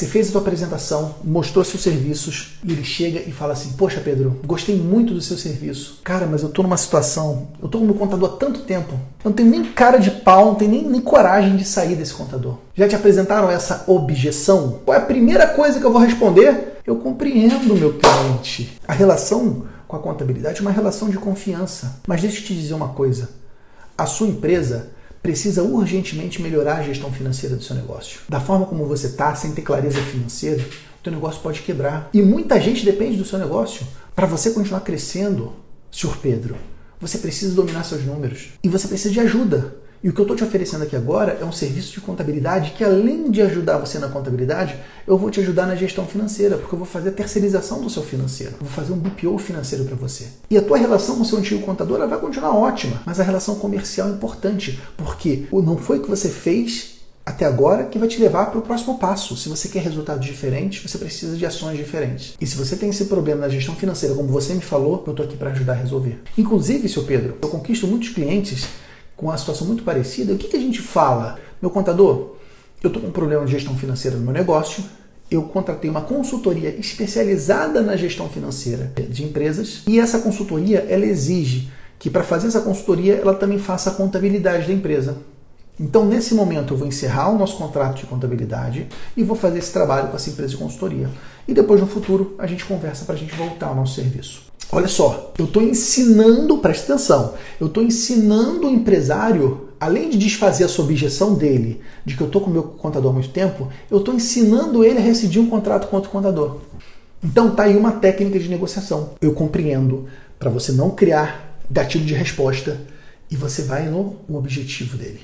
Você fez a sua apresentação, mostrou seus serviços e ele chega e fala assim: Poxa, Pedro, gostei muito do seu serviço. Cara, mas eu tô numa situação, eu tô meu contador há tanto tempo, eu não tenho nem cara de pau, não tenho nem, nem coragem de sair desse contador. Já te apresentaram essa objeção? Qual é a primeira coisa que eu vou responder? Eu compreendo, meu cliente. A relação com a contabilidade é uma relação de confiança. Mas deixa eu te dizer uma coisa: a sua empresa precisa urgentemente melhorar a gestão financeira do seu negócio. Da forma como você está, sem ter clareza financeira, o teu negócio pode quebrar. E muita gente depende do seu negócio. Para você continuar crescendo, senhor Pedro, você precisa dominar seus números. E você precisa de ajuda. E o que eu estou te oferecendo aqui agora é um serviço de contabilidade que, além de ajudar você na contabilidade, eu vou te ajudar na gestão financeira, porque eu vou fazer a terceirização do seu financeiro. Eu vou fazer um BPO financeiro para você. E a tua relação com o seu antigo contador vai continuar ótima, mas a relação comercial é importante, porque não foi o que você fez até agora que vai te levar para o próximo passo. Se você quer resultados diferentes, você precisa de ações diferentes. E se você tem esse problema na gestão financeira, como você me falou, eu estou aqui para ajudar a resolver. Inclusive, seu Pedro, eu conquisto muitos clientes com uma situação muito parecida, o que, que a gente fala? Meu contador, eu estou com um problema de gestão financeira no meu negócio, eu contratei uma consultoria especializada na gestão financeira de empresas e essa consultoria ela exige que para fazer essa consultoria ela também faça a contabilidade da empresa. Então, nesse momento, eu vou encerrar o nosso contrato de contabilidade e vou fazer esse trabalho com essa empresa de consultoria. E depois, no futuro, a gente conversa para a gente voltar ao nosso serviço. Olha só, eu estou ensinando, presta atenção, eu estou ensinando o empresário, além de desfazer essa objeção dele, de que eu estou com o meu contador há muito tempo, eu estou ensinando ele a rescindir um contrato com outro contador. Então tá aí uma técnica de negociação. Eu compreendo para você não criar gatilho de resposta e você vai no objetivo dele.